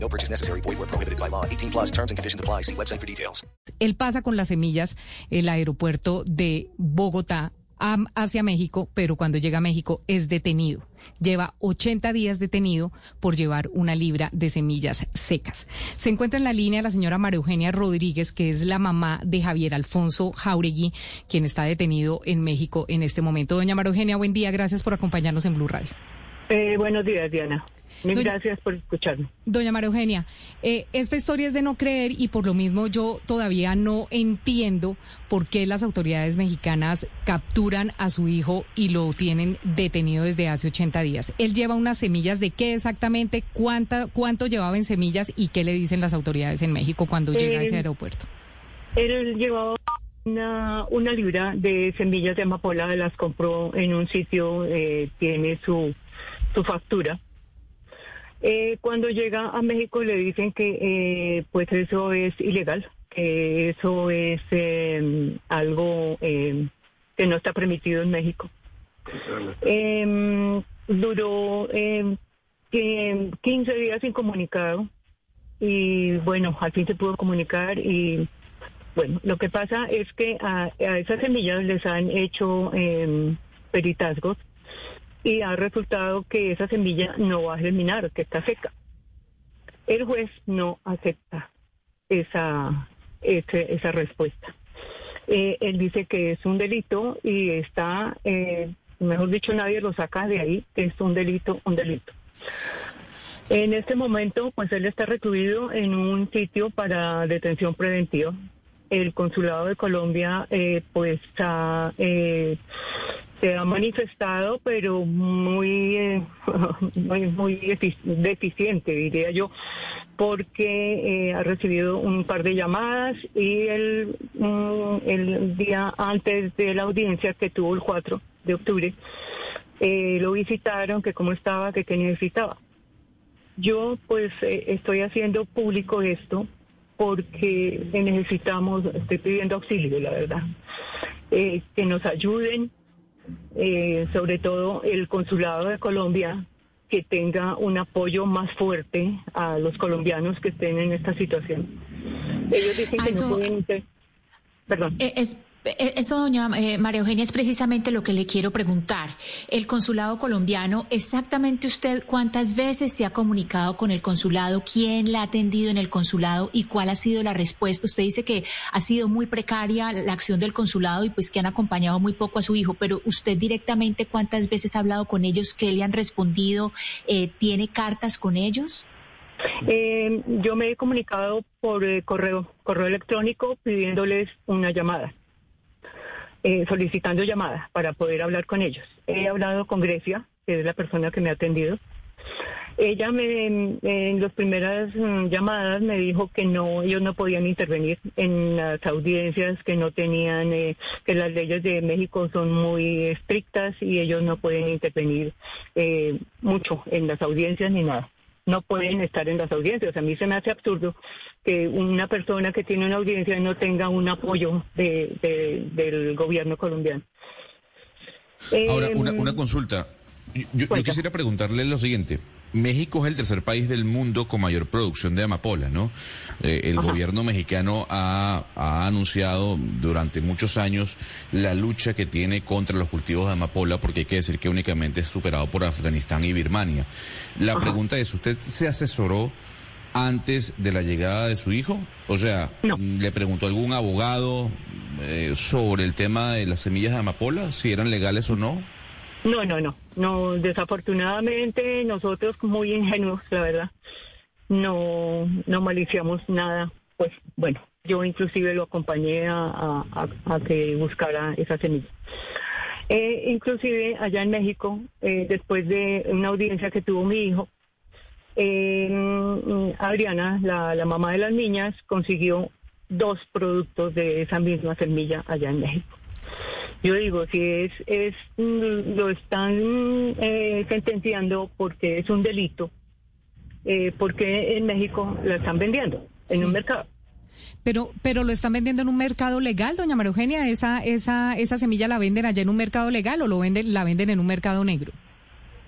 No purchase necessary. Void where prohibited by law. 18 plus terms and conditions apply. See website for details. Él pasa con las semillas el aeropuerto de Bogotá hacia México, pero cuando llega a México es detenido. Lleva 80 días detenido por llevar una libra de semillas secas. Se encuentra en la línea la señora María Eugenia Rodríguez, que es la mamá de Javier Alfonso Jauregui, quien está detenido en México en este momento. Doña María Eugenia, buen día. Gracias por acompañarnos en Blue Radio. Eh, buenos días, Diana. Mil Doña- gracias por escucharme. Doña María Eugenia, eh, esta historia es de no creer y por lo mismo yo todavía no entiendo por qué las autoridades mexicanas capturan a su hijo y lo tienen detenido desde hace 80 días. Él lleva unas semillas de qué exactamente, cuánta, cuánto llevaba en semillas y qué le dicen las autoridades en México cuando llega a ese Eh, aeropuerto. Él llevaba una, una libra de semillas de amapola, las compró en un sitio, eh, tiene su, su factura. Eh, cuando llega a México le dicen que eh, pues eso es ilegal, que eso es eh, algo eh, que no está permitido en México. Eh, duró eh, que- 15 días incomunicado y bueno, al fin se pudo comunicar y bueno, lo que pasa es que a, a esas semillas les han hecho peritazgos y ha resultado que esa semilla no va a germinar, que está seca. El juez no acepta esa, esa respuesta. Eh, él dice que es un delito y está, eh, mejor dicho, nadie lo saca de ahí, que es un delito, un delito. En este momento, pues él está recluido en un sitio para detención preventiva. El consulado de Colombia, eh, pues, ha, eh, se ha manifestado, pero muy, eh, muy, muy defi- deficiente, diría yo, porque eh, ha recibido un par de llamadas y el, mm, el día antes de la audiencia que tuvo el 4 de octubre, eh, lo visitaron, que cómo estaba, que qué necesitaba. Yo pues estoy haciendo público esto porque necesitamos, estoy pidiendo auxilio, la verdad, eh, que nos ayuden, eh, sobre todo el consulado de Colombia, que tenga un apoyo más fuerte a los colombianos que estén en esta situación. Ellos dicen que no pueden... Perdón. Eh, Es, eso, doña eh, María Eugenia, es precisamente lo que le quiero preguntar. El consulado colombiano, exactamente usted cuántas veces se ha comunicado con el consulado, quién la ha atendido en el consulado y cuál ha sido la respuesta. Usted dice que ha sido muy precaria la acción del consulado y pues que han acompañado muy poco a su hijo, pero usted directamente cuántas veces ha hablado con ellos, qué le han respondido, Eh, tiene cartas con ellos. Eh, yo me he comunicado por eh, correo electrónico pidiéndoles una llamada, eh, solicitando llamada para poder hablar con ellos. He hablado con Grecia, que es la persona que me ha atendido. Ella me, en las primeras mm, llamadas me dijo que no, ellos no podían intervenir en las audiencias, que no tenían, eh, que las leyes de México son muy estrictas y ellos no pueden intervenir eh, mucho en las audiencias ni nada no pueden estar en las audiencias. A mí se me hace absurdo que una persona que tiene una audiencia no tenga un apoyo de, de- del gobierno colombiano. Ahora, Eh, una, una consulta. Yo, quisiera preguntarle lo siguiente. México es el tercer país del mundo con mayor producción de amapola, ¿no? Eh, el Ajá. gobierno mexicano ha, ha anunciado durante muchos años la lucha que tiene contra los cultivos de amapola, porque hay que decir que únicamente es superado por Afganistán y Birmania. La Ajá. pregunta es, ¿usted se asesoró antes de la llegada de su hijo? O sea, No. ¿le preguntó algún abogado eh, sobre el tema de las semillas de amapola, si eran legales o no? No, no, no. No, desafortunadamente nosotros muy ingenuos, la verdad. No, no maliciamos nada. Pues bueno, yo inclusive lo acompañé a, a- a- que buscara esa semilla. Eh, inclusive allá en México, eh, después de una audiencia que tuvo mi hijo, eh, Adriana, la, la mamá de las niñas, consiguió dos productos de esa misma semilla allá en México. Yo digo, si es, es mm, lo están eh, sentenciando porque es un delito, eh, porque en México la están vendiendo en Sí. un mercado. Pero, pero lo están vendiendo en un mercado legal, doña María Eugenia. Esa, esa, esa semilla la venden allá en un mercado legal o lo venden, la venden en un mercado negro.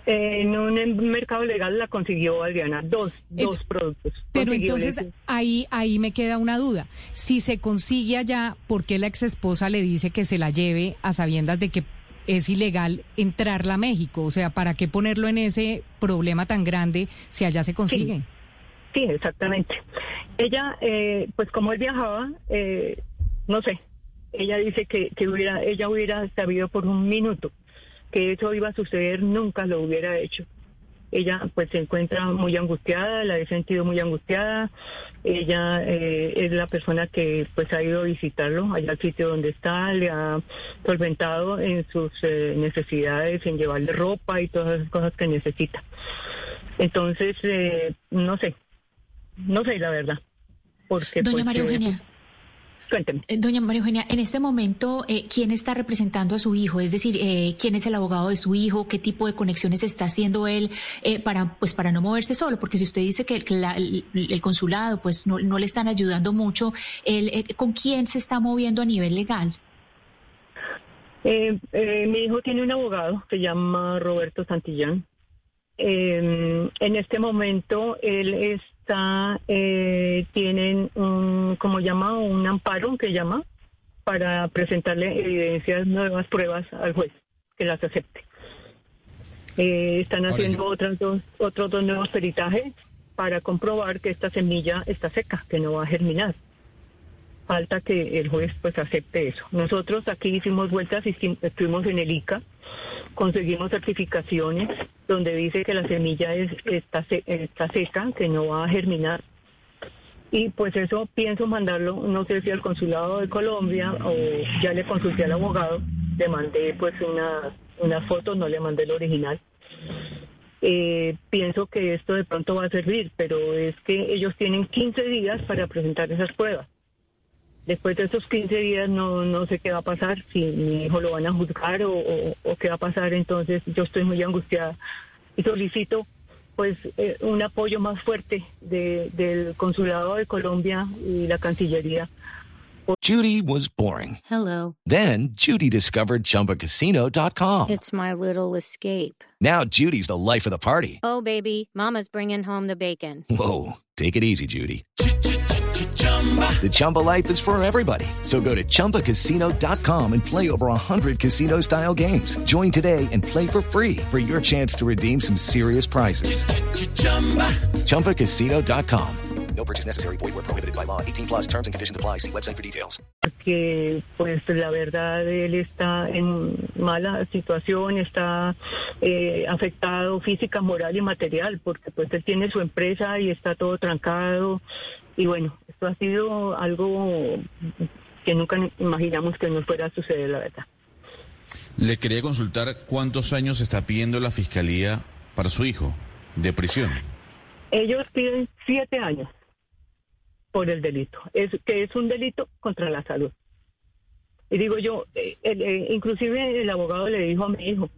Eh, en un mercado legal la consiguió Adriana, dos, Eh, dos productos. Pero entonces ese. ahí, ahí me queda una duda. Si se consigue allá, ¿por qué la ex esposa le dice que se la lleve a sabiendas de que es ilegal entrarla a México? O sea, ¿para qué ponerlo en ese problema tan grande si allá se consigue? Sí, exactamente. Ella, eh, pues como él viajaba, eh, no sé, ella dice que, que hubiera, ella hubiera sabido por un minuto que eso iba a suceder, nunca lo hubiera hecho. Ella pues se encuentra muy angustiada, la he sentido muy angustiada. Ella eh, es la persona que pues ha ido a visitarlo allá al sitio donde está, le ha solventado en sus eh, necesidades, en llevarle ropa y todas las cosas que necesita. Entonces, eh, no sé, no sé la verdad. Porque, Doña pues, María eh, Eugenia. Cuénteme. Eh, Doña María Eugenia, en este momento, eh, ¿quién está representando a su hijo? Es decir, eh, ¿quién es el abogado de su hijo? ¿Qué tipo de conexiones está haciendo él eh, para, pues, para no moverse solo? Porque si usted dice que el, la- el- el consulado, pues, no, no le están ayudando mucho, él, eh, ¿con quién se está moviendo a nivel legal? Eh, eh, mi hijo tiene un abogado que se llama Roberto Santillán. Eh, en este momento él está, eh, tienen un, como llama, un amparo que llama para presentarle evidencias, nuevas pruebas al juez que las acepte. Eh, están haciendo otras dos, otros dos nuevos peritajes para comprobar que esta semilla está seca, que no va a germinar falta que el juez pues acepte eso. Nosotros aquí hicimos vueltas, hici- estuvimos en el ICA, conseguimos certificaciones donde dice que la semilla es, está, se- está seca, que no va a germinar. Y pues eso pienso mandarlo, no sé si al consulado de Colombia o ya le consulté al abogado, le mandé pues una, una foto, no le mandé el original. Eh, pienso que esto de pronto va a servir, pero es que ellos tienen 15 días para presentar esas pruebas. Después de esos 15 días no, no sé qué va a pasar, si mi hijo lo van a juzgar o, o- o qué va a pasar, entonces yo estoy muy angustiada y solicito pues eh, un apoyo más fuerte de- del Consulado de Colombia y la Cancillería. Judy was boring. Hello. Then Judy discovered ChumbaCasino.com. It's my little escape. Now Judy's the life of the party. Oh, baby, Mama's bringing home the bacon. Whoa, take it easy, Judy. The Chumba life is for everybody. So go to ChumbaCasino.com and play over 100 casino style games. Join today and play for free for your chance to redeem some serious prizes. ChumbaCasino.com. No purchase necessary. Void where prohibited by law. 18 plus terms and conditions apply. See website for details. que pues la verdad él está en mala situación, está eh, afectado física, moral y material, porque pues él tiene su empresa y está todo trancado y bueno, esto ha sido algo que nunca imaginamos que nos fuera a suceder, la verdad. Le quería consultar cuántos años está pidiendo la fiscalía para su hijo de prisión. Ellos piden siete años por el delito, es que es un delito contra la salud. Y digo yo, eh, el- eh, inclusive el abogado le dijo a mi hijo,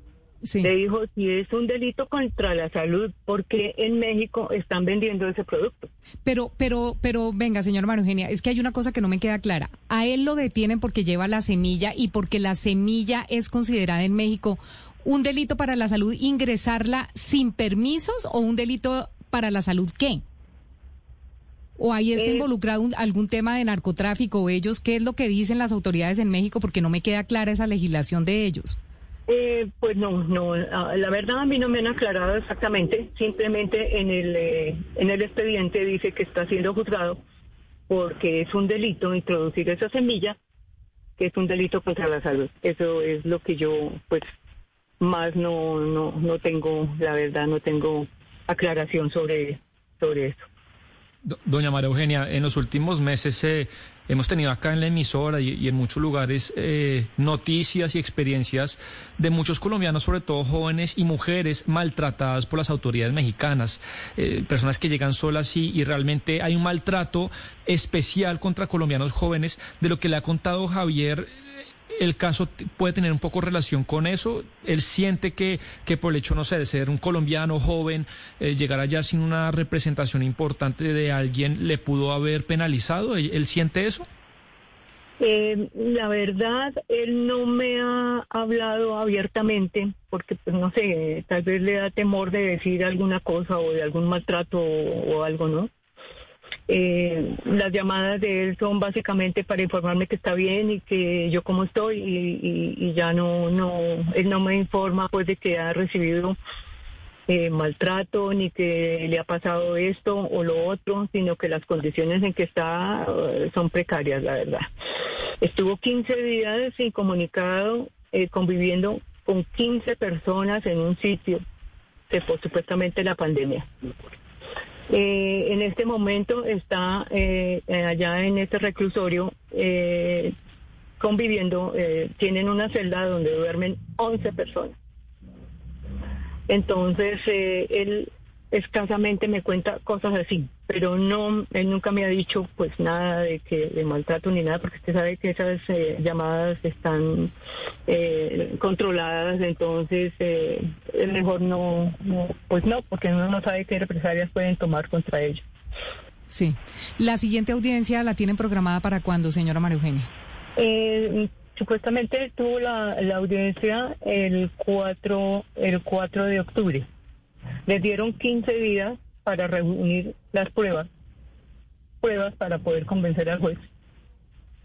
Sí. le dijo, si es un delito contra la salud, ¿por qué en México están vendiendo ese producto? Pero, pero, pero, venga, señora María Eugenia, es que hay una cosa que no me queda clara. A él lo detienen porque lleva la semilla y porque la semilla es considerada en México un delito para la salud ingresarla sin permisos o un delito para la salud qué? ¿O ahí está Eh, involucrado un- algún tema de narcotráfico o ellos? ¿Qué es lo que dicen las autoridades en México? Porque no me queda clara esa legislación de ellos. Eh, pues no, no, ah, la verdad a mí no me han aclarado exactamente, simplemente en el, eh, en el expediente dice que está siendo juzgado porque es un delito introducir esa semilla, que es un delito contra la salud. Eso es lo que yo, pues, más no, no, no tengo, la verdad, no tengo aclaración sobre, sobre eso. Do- Doña María Eugenia, en los últimos meses eh, hemos tenido acá en la emisora y, en muchos lugares eh, noticias y experiencias de muchos colombianos, sobre todo jóvenes y mujeres maltratadas por las autoridades mexicanas, eh, personas que llegan solas y, y realmente hay un maltrato especial contra colombianos jóvenes. De lo que le ha contado Javier, el caso puede tener un poco relación con eso. Él siente que, que por el hecho, no sé, de ser un colombiano joven, eh, llegar allá sin una representación importante de alguien, le pudo haber penalizado. ¿Él, siente eso? Eh, la verdad, él no me ha hablado abiertamente porque, pues no sé, tal vez le da temor de decir alguna cosa o de algún maltrato o algo, ¿no? Eh, las llamadas de él son básicamente para informarme que está bien y que yo cómo estoy y, ya no, no, él no me informa pues de que ha recibido eh, maltrato ni que le ha pasado esto o lo otro, sino que las condiciones en que está eh, son precarias, la verdad. Estuvo 15 días sin comunicado, conviviendo con 15 personas en un sitio, que fue supuestamente la pandemia. Eh, en este momento está eh, allá en este reclusorio eh, conviviendo, tienen una celda donde duermen 11 personas. Entonces, él escasamente me cuenta cosas así, pero no, él nunca me ha dicho pues nada de que de maltrato ni nada, porque usted sabe que esas eh, llamadas están eh, controladas, entonces eh, es mejor no, pues no, porque uno no sabe qué represalias pueden tomar contra ellos. Sí. La siguiente audiencia la tienen programada para cuándo, señora María Eugenia? supuestamente tuvo la, la audiencia el 4, el 4 de octubre. Les dieron 15 días para reunir las pruebas, pruebas para poder convencer al juez.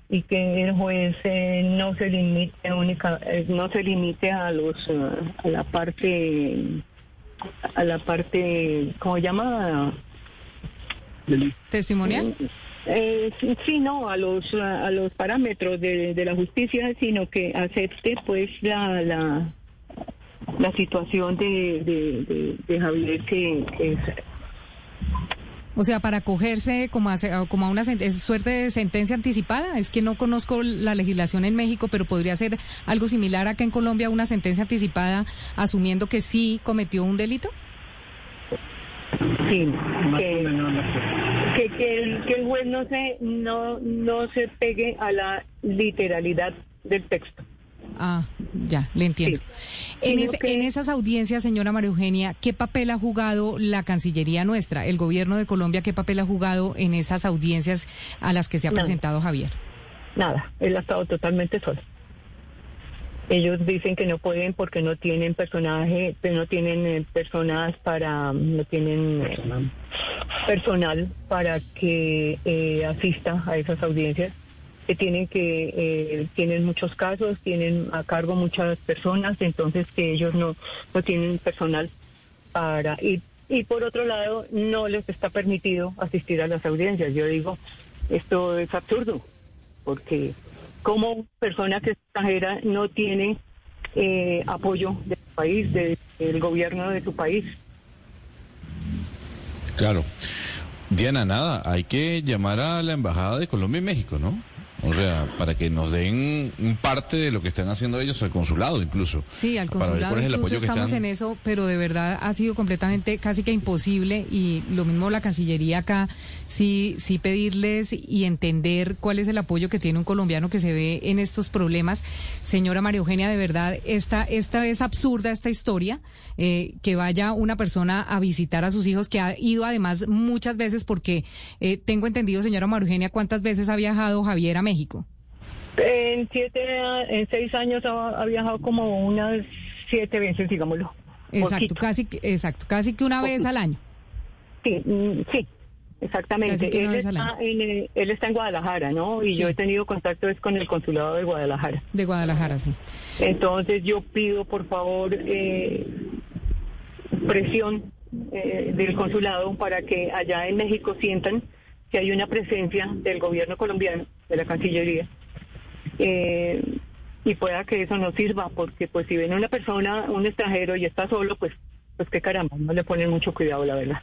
Y que el juez eh, no se limite única, eh, no se limite a los eh, a la parte a la parte cómo llama testimonial sí no a los a, los parámetros de, de, la justicia sino que acepte pues la, la la situación de, de, Javier que, es... O sea, para acogerse como a, como a una suerte de sentencia anticipada. Es que no conozco la legislación en México, pero podría ser algo similar acá en Colombia, una sentencia anticipada asumiendo que sí cometió un delito. Sí, que, que, el, que el juez no se, no, no se pegue a la literalidad del texto. Ah, ya, le entiendo. En, en, esas audiencias, señora María Eugenia, ¿qué papel ha jugado la Cancillería nuestra, el gobierno de Colombia, qué papel ha jugado en esas audiencias a las que se ha presentado Javier? Nada, él ha estado totalmente solo. Ellos dicen que no pueden porque no tienen personaje, no tienen eh, personas para, no tienen eh, personal para que eh, asista a esas audiencias que tienen que eh, tienen muchos casos, tienen a cargo muchas personas, entonces que ellos no, no tienen personal para ir. Y por otro lado, no les está permitido asistir a las audiencias. Yo digo, esto es absurdo, porque como persona que es extranjera no tiene eh, apoyo del país, del gobierno de su país. Claro. Diana, nada, hay que llamar a la Embajada de Colombia y México, ¿no? O sea, para que nos den parte de lo que están haciendo ellos, al consulado incluso. Sí, al consulado incluso estamos en eso, pero de verdad ha sido completamente casi que imposible y lo mismo la Cancillería acá, sí, sí pedirles y entender cuál es el apoyo que tiene un colombiano que se ve en estos problemas. Señora María Eugenia, de verdad, esta, esta es absurda esta historia, eh, que vaya una persona a visitar a sus hijos, que ha ido además muchas veces porque eh, tengo entendido, señora María Eugenia, cuántas veces ha viajado Javier a México? En siete, en seis años ha, viajado como unas siete veces, digámoslo. Exacto, casi, exacto, casi que una vez al año. Sí, mm, sí, exactamente. Él está, en, él está en Guadalajara, ¿no? Y yo he tenido contacto es con el consulado de Guadalajara. De Guadalajara, sí. Entonces yo pido, por favor, eh, presión eh, del consulado para que allá en México sientan que hay una presencia del gobierno colombiano, de la Cancillería, eh, y pueda que eso nos sirva, porque pues si viene una persona, un extranjero y está solo, pues, pues qué caramba, no le ponen mucho cuidado, la verdad.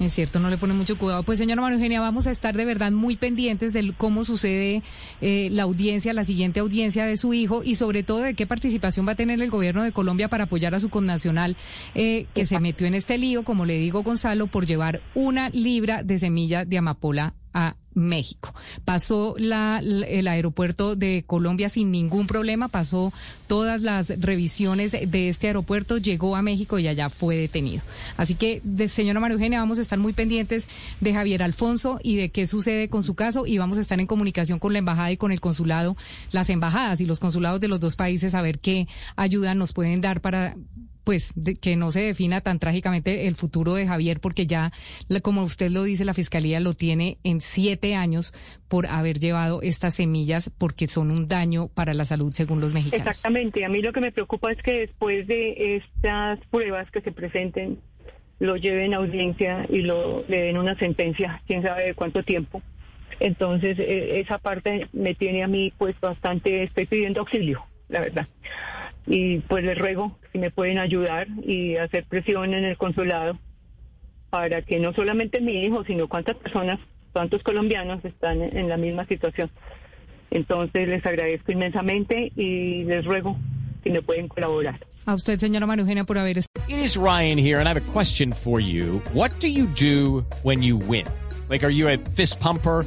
Es cierto, no le pone mucho cuidado. Pues señora María Eugenia, vamos a estar de verdad muy pendientes de cómo sucede eh, la audiencia, la siguiente audiencia de su hijo y sobre todo de qué participación va a tener el gobierno de Colombia para apoyar a su connacional eh, que se metió en este lío, como le digo Gonzalo, por llevar una libra de semilla de amapola a México. Pasó la, el aeropuerto de Colombia sin ningún problema, pasó todas las revisiones de este aeropuerto, llegó a México y allá fue detenido. Así que, señora María Eugenia, vamos a estar muy pendientes de Javier Alfonso y de qué sucede con su caso y vamos a estar en comunicación con la embajada y con el consulado, las embajadas y los consulados de los dos países a ver qué ayuda nos pueden dar para pues que no se defina tan trágicamente el futuro de Javier, porque ya, como usted lo dice, la fiscalía lo tiene en siete años por haber llevado estas semillas, porque son un daño para la salud, según los mexicanos. Exactamente. A mí lo que me preocupa es que después de estas pruebas que se presenten, lo lleven a audiencia y lo le den una sentencia, quién sabe de cuánto tiempo. Entonces, e, esa parte me tiene a mí, pues, bastante, estoy pidiendo auxilio, la verdad y pues les ruego si me pueden ayudar y hacer presión en el consulado para que no solamente mi hijo, sino cuántas personas, cuántos colombianos están en la misma situación. Entonces les agradezco inmensamente y les ruego si me pueden colaborar. A usted, señora Marugena, por haber. It is Ryan here, and I have a question for you. What do you do when you win? Like, are you a fist pumper?